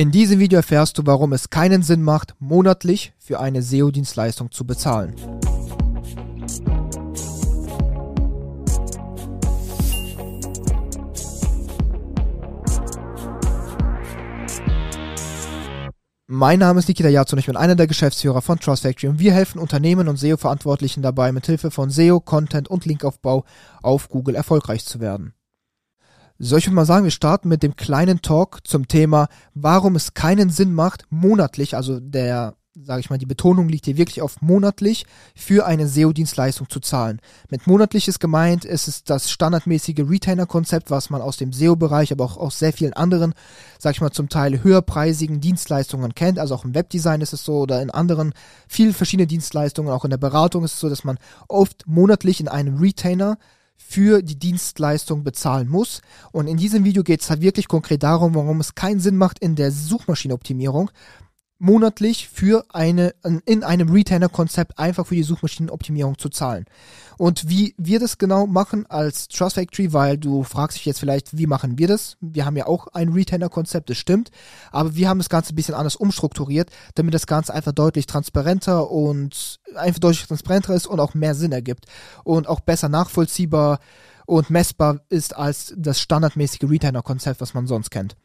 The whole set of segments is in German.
In diesem Video erfährst du, warum es keinen Sinn macht, monatlich für eine SEO-Dienstleistung zu bezahlen. Mein Name ist Nikita Yatsu und ich bin einer der Geschäftsführer von Trust Factory und wir helfen Unternehmen und SEO-Verantwortlichen dabei, mithilfe von SEO, Content und Linkaufbau auf Google erfolgreich zu werden. Soll ich mal sagen, wir starten mit dem kleinen Talk zum Thema, warum es keinen Sinn macht, monatlich, also der, sage ich mal, die Betonung liegt hier wirklich auf monatlich, für eine SEO-Dienstleistung zu zahlen. Mit monatlich ist gemeint, es ist das standardmäßige Retainer-Konzept, was man aus dem SEO-Bereich, aber auch aus sehr vielen anderen, sage ich mal, zum Teil höherpreisigen Dienstleistungen kennt. Also auch im Webdesign ist es so oder in anderen, vielen verschiedenen Dienstleistungen, auch in der Beratung ist es so, dass man oft monatlich in einem Retainer für die Dienstleistung bezahlen muss. Und in diesem Video geht es halt wirklich konkret darum, warum es keinen Sinn macht, in der Suchmaschinenoptimierung monatlich für eine, in einem Retainer-Konzept einfach für die Suchmaschinenoptimierung zu zahlen. Und wie wir das genau machen als Trust Factory, weil du fragst dich jetzt vielleicht, wie machen wir das? Wir haben ja auch ein Retainer-Konzept, das stimmt, aber wir haben das Ganze ein bisschen anders umstrukturiert, damit das Ganze einfach deutlich transparenter und einfach deutlich transparenter ist und auch mehr Sinn ergibt und auch besser nachvollziehbar und messbar ist als das standardmäßige Retainer-Konzept, was man sonst kennt.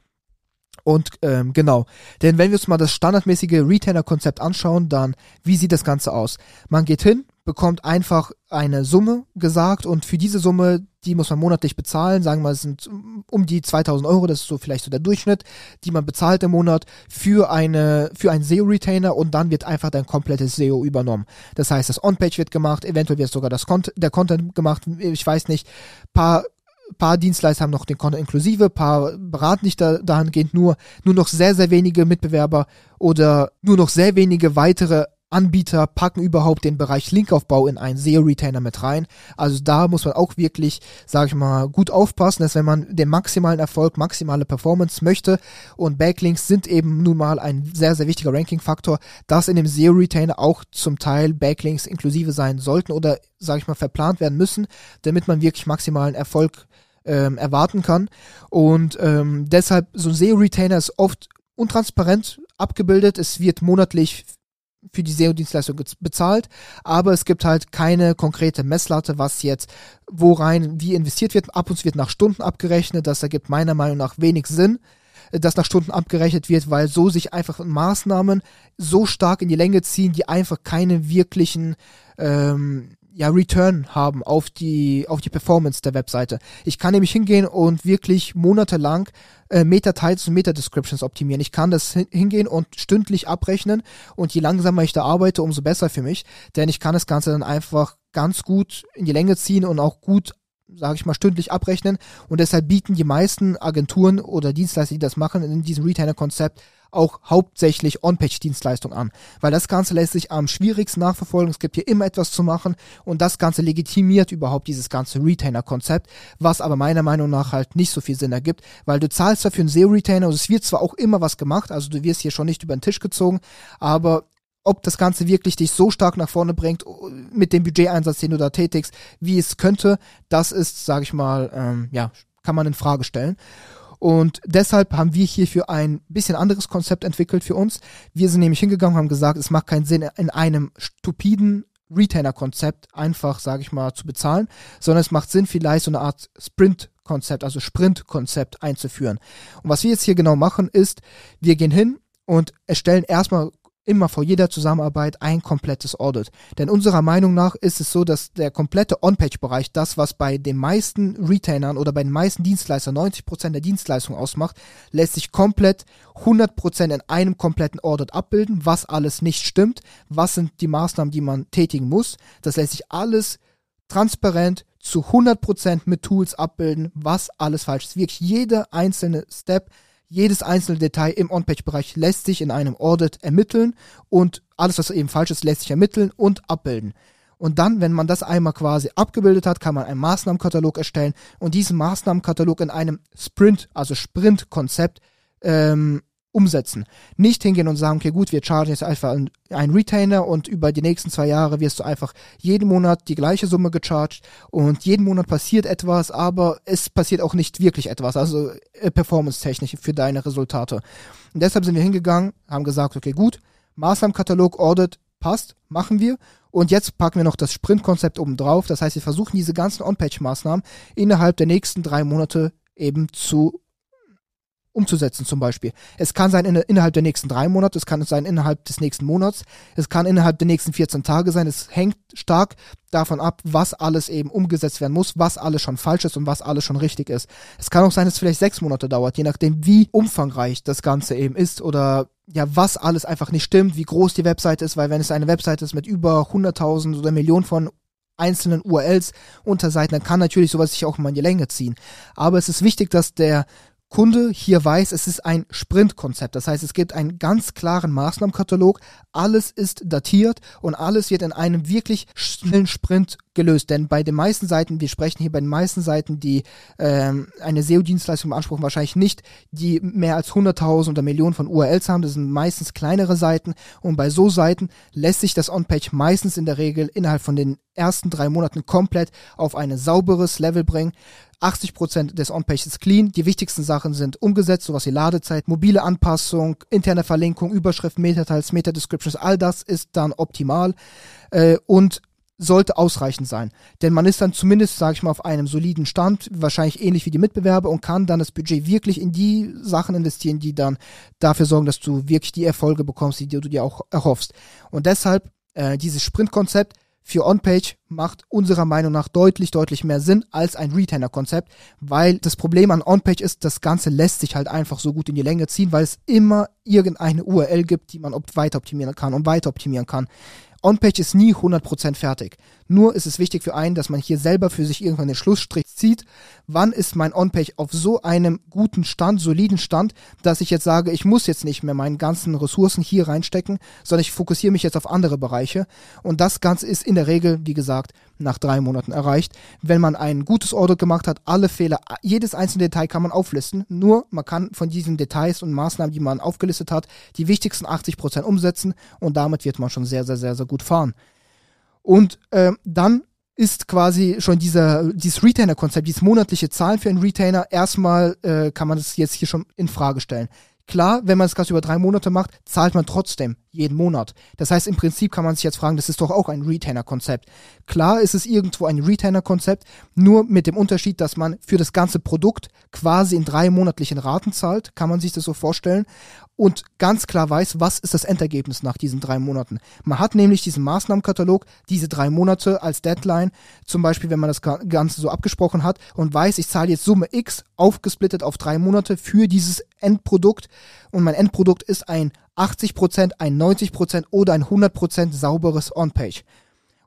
Und ähm, genau, denn wenn wir uns mal das standardmäßige Retainer-Konzept anschauen, dann wie sieht das Ganze aus? Man geht hin, bekommt einfach eine Summe gesagt und für diese Summe, die muss man monatlich bezahlen, sagen wir, es sind um die 2000 Euro, das ist so vielleicht so der Durchschnitt, die man bezahlt im Monat für eine, für einen SEO-Retainer und dann wird einfach dein komplettes SEO übernommen. Das heißt, das On-Page wird gemacht, eventuell wird sogar das Cont der Content gemacht, ich weiß nicht, paar paar Dienstleister haben noch den Content inklusive, paar beraten nicht da, dahingehend nur, nur noch sehr, sehr wenige Mitbewerber oder nur noch sehr wenige weitere Anbieter packen überhaupt den Bereich Linkaufbau in einen SEO-Retainer mit rein. Also da muss man auch wirklich, sage ich mal, gut aufpassen, dass wenn man den maximalen Erfolg, maximale Performance möchte und Backlinks sind eben nun mal ein sehr, sehr wichtiger Ranking-Faktor, dass in dem SEO-Retainer auch zum Teil Backlinks inklusive sein sollten oder, sage ich mal, verplant werden müssen, damit man wirklich maximalen Erfolg ähm, erwarten kann. Und ähm, deshalb, so ein SEO-Retainer ist oft untransparent abgebildet. Es wird monatlich für die SEO-Dienstleistung bezahlt, aber es gibt halt keine konkrete Messlatte, was jetzt wo rein, wie investiert wird. Ab und zu wird nach Stunden abgerechnet. Das ergibt meiner Meinung nach wenig Sinn, dass nach Stunden abgerechnet wird, weil so sich einfach Maßnahmen so stark in die Länge ziehen, die einfach keine wirklichen ähm, ja, Return haben auf die, auf die Performance der Webseite. Ich kann nämlich hingehen und wirklich monatelang äh, Meta-Titles und Meta-Descriptions optimieren. Ich kann das hingehen und stündlich abrechnen und je langsamer ich da arbeite, umso besser für mich, denn ich kann das Ganze dann einfach ganz gut in die Länge ziehen und auch gut sage ich mal, stündlich abrechnen. Und deshalb bieten die meisten Agenturen oder Dienstleister, die das machen, in diesem Retainer-Konzept auch hauptsächlich On-Page-Dienstleistung an. Weil das Ganze lässt sich am schwierigsten nachverfolgen. Es gibt hier immer etwas zu machen und das Ganze legitimiert überhaupt dieses ganze Retainer-Konzept, was aber meiner Meinung nach halt nicht so viel Sinn ergibt, weil du zahlst dafür einen SEO-Retainer und es wird zwar auch immer was gemacht, also du wirst hier schon nicht über den Tisch gezogen, aber ob das Ganze wirklich dich so stark nach vorne bringt mit dem Budgeteinsatz, den du da tätigst, wie es könnte, das ist, sage ich mal, ähm, ja, kann man in Frage stellen. Und deshalb haben wir hierfür ein bisschen anderes Konzept entwickelt für uns. Wir sind nämlich hingegangen und haben gesagt, es macht keinen Sinn, in einem stupiden Retainer-Konzept einfach, sage ich mal, zu bezahlen, sondern es macht Sinn, vielleicht so eine Art Sprint-Konzept, also Sprint-Konzept einzuführen. Und was wir jetzt hier genau machen, ist, wir gehen hin und erstellen erstmal immer vor jeder Zusammenarbeit ein komplettes Audit. Denn unserer Meinung nach ist es so, dass der komplette On-Page-Bereich, das was bei den meisten Retainern oder bei den meisten Dienstleistern 90% der Dienstleistung ausmacht, lässt sich komplett 100% in einem kompletten Audit abbilden, was alles nicht stimmt, was sind die Maßnahmen, die man tätigen muss. Das lässt sich alles transparent zu 100% mit Tools abbilden, was alles falsch ist. Wirklich jeder einzelne Step jedes einzelne Detail im On-Page-Bereich lässt sich in einem Audit ermitteln und alles, was eben falsch ist, lässt sich ermitteln und abbilden. Und dann, wenn man das einmal quasi abgebildet hat, kann man einen Maßnahmenkatalog erstellen und diesen Maßnahmenkatalog in einem Sprint, also Sprint-Konzept, ähm, umsetzen. Nicht hingehen und sagen, okay, gut, wir chargen jetzt einfach einen Retainer und über die nächsten zwei Jahre wirst du einfach jeden Monat die gleiche Summe gecharged und jeden Monat passiert etwas, aber es passiert auch nicht wirklich etwas, also äh, performance-technisch für deine Resultate. Und deshalb sind wir hingegangen, haben gesagt, okay, gut, Maßnahmenkatalog, Audit, passt, machen wir. Und jetzt packen wir noch das Sprint-Konzept oben drauf. Das heißt, wir versuchen diese ganzen On-Page-Maßnahmen innerhalb der nächsten drei Monate eben zu umzusetzen zum Beispiel. Es kann sein in, innerhalb der nächsten drei Monate, es kann sein innerhalb des nächsten Monats, es kann innerhalb der nächsten 14 Tage sein. Es hängt stark davon ab, was alles eben umgesetzt werden muss, was alles schon falsch ist und was alles schon richtig ist. Es kann auch sein, dass es vielleicht sechs Monate dauert, je nachdem, wie umfangreich das Ganze eben ist oder ja, was alles einfach nicht stimmt, wie groß die Webseite ist, weil wenn es eine Webseite ist mit über 100.000 oder Millionen von einzelnen URLs, Unterseiten, dann kann natürlich sowas sich auch mal in die Länge ziehen. Aber es ist wichtig, dass der Kunde hier weiß, es ist ein Sprintkonzept. Das heißt, es gibt einen ganz klaren Maßnahmenkatalog. Alles ist datiert und alles wird in einem wirklich schnellen Sprint gelöst. Denn bei den meisten Seiten, wir sprechen hier bei den meisten Seiten, die ähm, eine SEO-Dienstleistung beanspruchen, wahrscheinlich nicht, die mehr als 100.000 oder Millionen von URLs haben. Das sind meistens kleinere Seiten. Und bei so Seiten lässt sich das On-Page meistens in der Regel innerhalb von den ersten drei Monaten komplett auf ein sauberes Level bringen. 80% des On-Page ist clean. Die wichtigsten Sachen sind umgesetzt, sowas wie Ladezeit, mobile Anpassung, interne Verlinkung, Überschrift, Meta-Teils, Meta-Descriptions, all das ist dann optimal äh, und sollte ausreichend sein. Denn man ist dann zumindest, sage ich mal, auf einem soliden Stand, wahrscheinlich ähnlich wie die Mitbewerber und kann dann das Budget wirklich in die Sachen investieren, die dann dafür sorgen, dass du wirklich die Erfolge bekommst, die du dir auch erhoffst. Und deshalb äh, dieses Sprint-Konzept für On-Page macht unserer Meinung nach deutlich, deutlich mehr Sinn als ein Retainer-Konzept, weil das Problem an On-Page ist, das Ganze lässt sich halt einfach so gut in die Länge ziehen, weil es immer irgendeine URL gibt, die man weiter optimieren kann und weiter optimieren kann. On-Page ist nie 100% fertig. Nur ist es wichtig für einen, dass man hier selber für sich irgendwann den Schlussstrich zieht. Wann ist mein On-Page auf so einem guten Stand, soliden Stand, dass ich jetzt sage, ich muss jetzt nicht mehr meinen ganzen Ressourcen hier reinstecken, sondern ich fokussiere mich jetzt auf andere Bereiche. Und das Ganze ist in der Regel, wie gesagt, nach drei Monaten erreicht. Wenn man ein gutes Audit gemacht hat, alle Fehler, jedes einzelne Detail kann man auflisten. Nur man kann von diesen Details und Maßnahmen, die man aufgelistet hat, die wichtigsten 80% umsetzen und damit wird man schon sehr, sehr, sehr, sehr gut fahren. Und äh, dann ist quasi schon dieser, dieses Retainer-Konzept, dieses monatliche Zahlen für einen Retainer, erstmal äh, kann man das jetzt hier schon in Frage stellen. Klar, wenn man das Ganze über drei Monate macht, zahlt man trotzdem jeden Monat. Das heißt, im Prinzip kann man sich jetzt fragen, das ist doch auch ein Retainer-Konzept. Klar ist es irgendwo ein Retainer-Konzept, nur mit dem Unterschied, dass man für das ganze Produkt quasi in drei monatlichen Raten zahlt, kann man sich das so vorstellen und ganz klar weiß, was ist das Endergebnis nach diesen drei Monaten. Man hat nämlich diesen Maßnahmenkatalog, diese drei Monate als Deadline, zum Beispiel, wenn man das Ganze so abgesprochen hat und weiß, ich zahle jetzt Summe X aufgesplittet auf drei Monate für dieses Endprodukt und mein Endprodukt ist ein 80%, ein 90% oder ein 100% sauberes On-Page.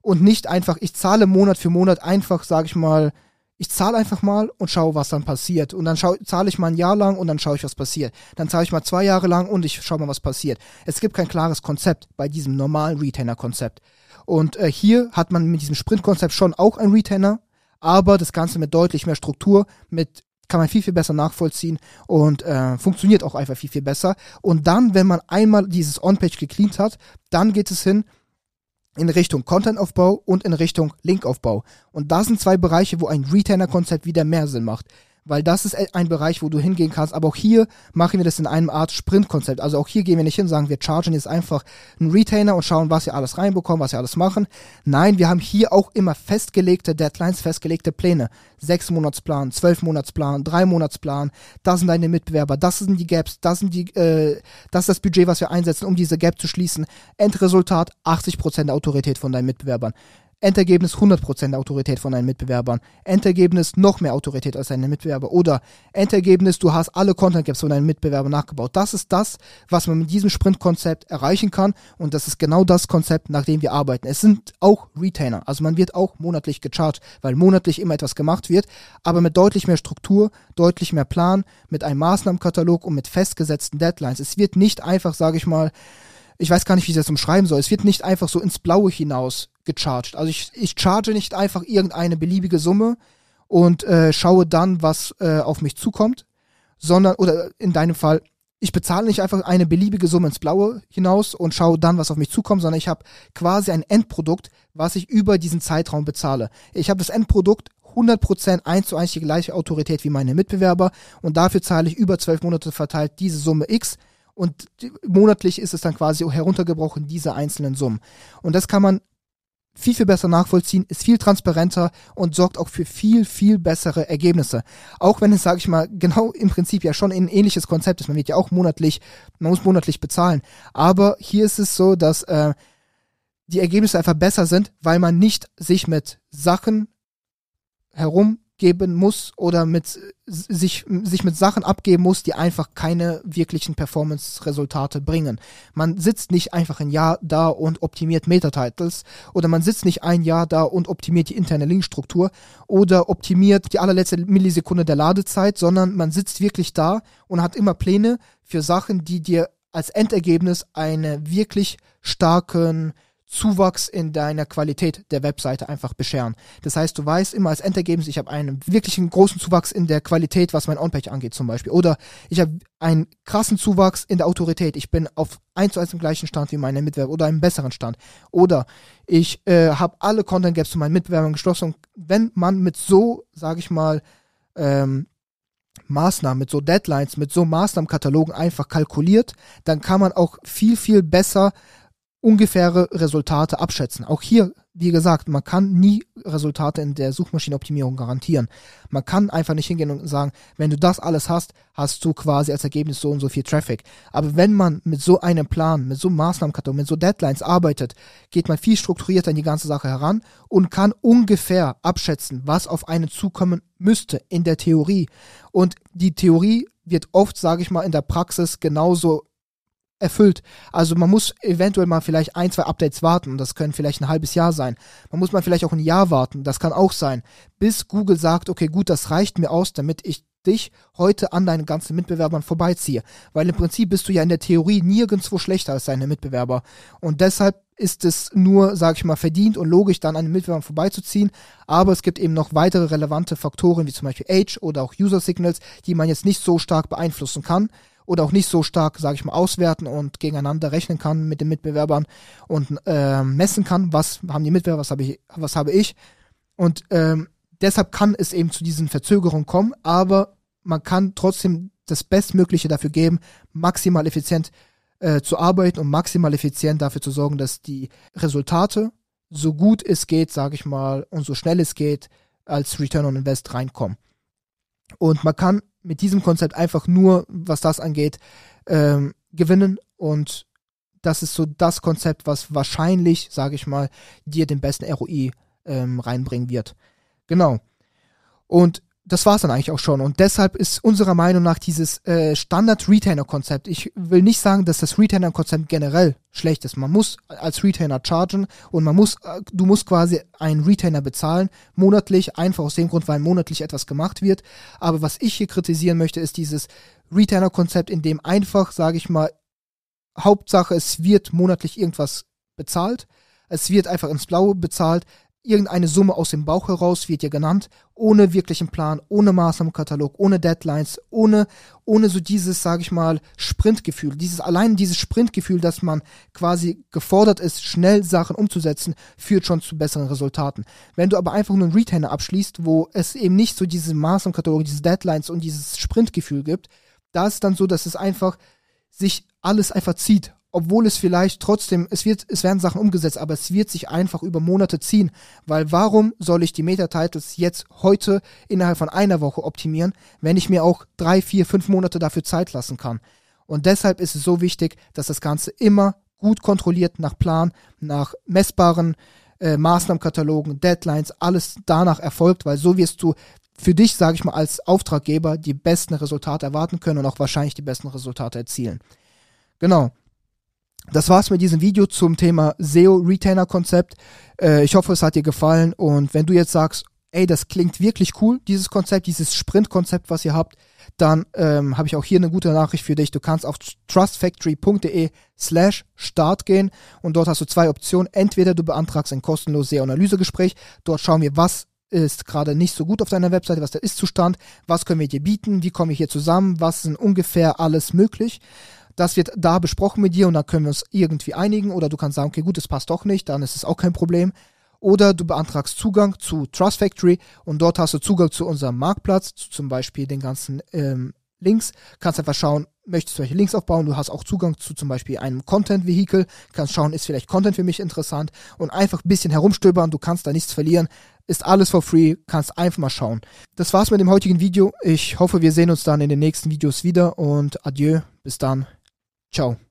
Und nicht einfach, ich zahle Monat für Monat einfach, sage ich mal, ich zahle einfach mal und schaue, was dann passiert. Und dann zahle ich mal ein Jahr lang und dann schaue ich, was passiert. Dann zahle ich mal zwei Jahre lang und ich schaue mal, was passiert. Es gibt kein klares Konzept bei diesem normalen Retainer-Konzept. Und äh, hier hat man mit diesem Sprint-Konzept schon auch ein Retainer, aber das Ganze mit deutlich mehr Struktur, mit kann man viel, viel besser nachvollziehen und äh, funktioniert auch einfach viel, viel besser. Und dann, wenn man einmal dieses On-Page gecleant hat, dann geht es hin in Richtung Content-Aufbau und in Richtung Link-Aufbau. Und da sind zwei Bereiche, wo ein Retainer-Konzept wieder mehr Sinn macht weil das ist ein Bereich, wo du hingehen kannst. Aber auch hier machen wir das in einem Art Sprint-Konzept. Also auch hier gehen wir nicht hin und sagen, wir chargen jetzt einfach einen Retainer und schauen, was wir alles reinbekommen, was wir alles machen. Nein, wir haben hier auch immer festgelegte Deadlines, festgelegte Pläne. Sechs Monatsplan, zwölf Monatsplan, drei Monatsplan. Das sind deine Mitbewerber, das sind die Gaps, das sind die, äh, das ist das Budget, was wir einsetzen, um diese Gap zu schließen. Endresultat 80% Autorität von deinen Mitbewerbern. Endergebnis 100% Autorität von deinen Mitbewerbern. Endergebnis noch mehr Autorität als deine Mitbewerber. Oder Endergebnis, du hast alle Content Gaps von deinen Mitbewerbern nachgebaut. Das ist das, was man mit diesem Sprint-Konzept erreichen kann. Und das ist genau das Konzept, nach dem wir arbeiten. Es sind auch Retainer. Also man wird auch monatlich gecharged, weil monatlich immer etwas gemacht wird. Aber mit deutlich mehr Struktur, deutlich mehr Plan, mit einem Maßnahmenkatalog und mit festgesetzten Deadlines. Es wird nicht einfach, sage ich mal, ich weiß gar nicht, wie ich das umschreiben soll. Es wird nicht einfach so ins Blaue hinaus gecharged. Also ich, ich charge nicht einfach irgendeine beliebige Summe und äh, schaue dann, was äh, auf mich zukommt, sondern, oder in deinem Fall, ich bezahle nicht einfach eine beliebige Summe ins Blaue hinaus und schaue dann, was auf mich zukommt, sondern ich habe quasi ein Endprodukt, was ich über diesen Zeitraum bezahle. Ich habe das Endprodukt 100% eins zu eins die gleiche Autorität wie meine Mitbewerber und dafür zahle ich über zwölf Monate verteilt diese Summe X und monatlich ist es dann quasi heruntergebrochen, diese einzelnen Summen. Und das kann man viel, viel besser nachvollziehen, ist viel transparenter und sorgt auch für viel, viel bessere Ergebnisse. Auch wenn es, sage ich mal, genau im Prinzip ja schon ein ähnliches Konzept ist. Man wird ja auch monatlich, man muss monatlich bezahlen. Aber hier ist es so, dass äh, die Ergebnisse einfach besser sind, weil man nicht sich mit Sachen herum geben muss oder mit sich, sich mit Sachen abgeben muss, die einfach keine wirklichen Performance-Resultate bringen. Man sitzt nicht einfach ein Jahr da und optimiert Meta-Titles oder man sitzt nicht ein Jahr da und optimiert die interne Linkstruktur oder optimiert die allerletzte Millisekunde der Ladezeit, sondern man sitzt wirklich da und hat immer Pläne für Sachen, die dir als Endergebnis einen wirklich starken Zuwachs in deiner Qualität der Webseite einfach bescheren. Das heißt, du weißt immer als Endergebnis, ich habe einen wirklichen großen Zuwachs in der Qualität, was mein On-Page angeht zum Beispiel. Oder ich habe einen krassen Zuwachs in der Autorität. Ich bin auf eins zu eins im gleichen Stand wie meine Mitbewerber oder einem besseren Stand. Oder ich äh, habe alle Content Gaps zu meinen Mitbewerbern geschlossen. Und wenn man mit so, sage ich mal, ähm, Maßnahmen, mit so Deadlines, mit so Maßnahmenkatalogen einfach kalkuliert, dann kann man auch viel, viel besser ungefähre Resultate abschätzen. Auch hier, wie gesagt, man kann nie Resultate in der Suchmaschinenoptimierung garantieren. Man kann einfach nicht hingehen und sagen, wenn du das alles hast, hast du quasi als Ergebnis so und so viel Traffic. Aber wenn man mit so einem Plan, mit so einem Maßnahmenkatalog, mit so Deadlines arbeitet, geht man viel strukturierter an die ganze Sache heran und kann ungefähr abschätzen, was auf einen zukommen müsste in der Theorie. Und die Theorie wird oft, sage ich mal, in der Praxis genauso erfüllt. Also man muss eventuell mal vielleicht ein, zwei Updates warten. Das können vielleicht ein halbes Jahr sein. Man muss mal vielleicht auch ein Jahr warten. Das kann auch sein. Bis Google sagt, okay, gut, das reicht mir aus, damit ich dich heute an deinen ganzen Mitbewerbern vorbeiziehe. Weil im Prinzip bist du ja in der Theorie nirgendwo schlechter als deine Mitbewerber. Und deshalb ist es nur, sag ich mal, verdient und logisch, dann an den Mitbewerbern vorbeizuziehen. Aber es gibt eben noch weitere relevante Faktoren, wie zum Beispiel Age oder auch User Signals, die man jetzt nicht so stark beeinflussen kann oder auch nicht so stark, sage ich mal, auswerten und gegeneinander rechnen kann mit den Mitbewerbern und äh, messen kann, was haben die Mitbewerber, was habe ich, was habe ich. Und ähm, deshalb kann es eben zu diesen Verzögerungen kommen, aber man kann trotzdem das Bestmögliche dafür geben, maximal effizient äh, zu arbeiten und maximal effizient dafür zu sorgen, dass die Resultate so gut es geht, sage ich mal, und so schnell es geht, als Return on Invest reinkommen. Und man kann mit diesem Konzept einfach nur, was das angeht, ähm, gewinnen und das ist so das Konzept, was wahrscheinlich, sage ich mal, dir den besten ROI ähm, reinbringen wird. Genau. Und das war es dann eigentlich auch schon. Und deshalb ist unserer Meinung nach dieses äh, Standard-Retainer-Konzept, ich will nicht sagen, dass das Retainer-Konzept generell schlecht ist. Man muss als Retainer chargen und man muss, äh, du musst quasi einen Retainer bezahlen, monatlich, einfach aus dem Grund, weil monatlich etwas gemacht wird. Aber was ich hier kritisieren möchte, ist dieses Retainer-Konzept, in dem einfach, sage ich mal, Hauptsache, es wird monatlich irgendwas bezahlt. Es wird einfach ins Blaue bezahlt irgendeine Summe aus dem Bauch heraus wird ja genannt, ohne wirklichen Plan, ohne Maßnahmenkatalog, ohne Deadlines, ohne, ohne so dieses, sage ich mal, Sprintgefühl. Dieses, allein dieses Sprintgefühl, dass man quasi gefordert ist, schnell Sachen umzusetzen, führt schon zu besseren Resultaten. Wenn du aber einfach nur einen Retainer abschließt, wo es eben nicht so diese Maßnahmenkatalog, diese Deadlines und dieses Sprintgefühl gibt, da ist dann so, dass es einfach sich alles einfach zieht obwohl es vielleicht trotzdem, es wird, es werden Sachen umgesetzt, aber es wird sich einfach über Monate ziehen, weil warum soll ich die Meta-Titles jetzt heute innerhalb von einer Woche optimieren, wenn ich mir auch drei, vier, fünf Monate dafür Zeit lassen kann? Und deshalb ist es so wichtig, dass das Ganze immer gut kontrolliert nach Plan, nach messbaren äh, Maßnahmenkatalogen, Deadlines, alles danach erfolgt, weil so wirst du für dich, sage ich mal, als Auftraggeber die besten Resultate erwarten können und auch wahrscheinlich die besten Resultate erzielen. Genau das war's mit diesem Video zum Thema SEO Retainer Konzept. Äh, ich hoffe, es hat dir gefallen und wenn du jetzt sagst, ey, das klingt wirklich cool, dieses Konzept, dieses Sprint-Konzept, was ihr habt, dann ähm, habe ich auch hier eine gute Nachricht für dich. Du kannst auf trustfactory.de slash start gehen und dort hast du zwei Optionen. Entweder du beantragst ein kostenloses SEO-Analysegespräch. Dort schauen wir, was ist gerade nicht so gut auf deiner Webseite, was der Ist-Zustand, was können wir dir bieten, wie kommen wir hier zusammen, was ist ungefähr alles möglich. Das wird da besprochen mit dir und dann können wir uns irgendwie einigen oder du kannst sagen, okay, gut, das passt doch nicht, dann ist es auch kein Problem. Oder du beantragst Zugang zu Trust Factory und dort hast du Zugang zu unserem Marktplatz, zu zum Beispiel den ganzen ähm, Links. Kannst einfach schauen, möchtest du welche Links aufbauen. Du hast auch Zugang zu zum Beispiel einem Content-Vehikel. Kannst schauen, ist vielleicht Content für mich interessant und einfach ein bisschen herumstöbern. Du kannst da nichts verlieren. Ist alles for free. Kannst einfach mal schauen. Das war's mit dem heutigen Video. Ich hoffe, wir sehen uns dann in den nächsten Videos wieder und adieu. Bis dann. Ciao.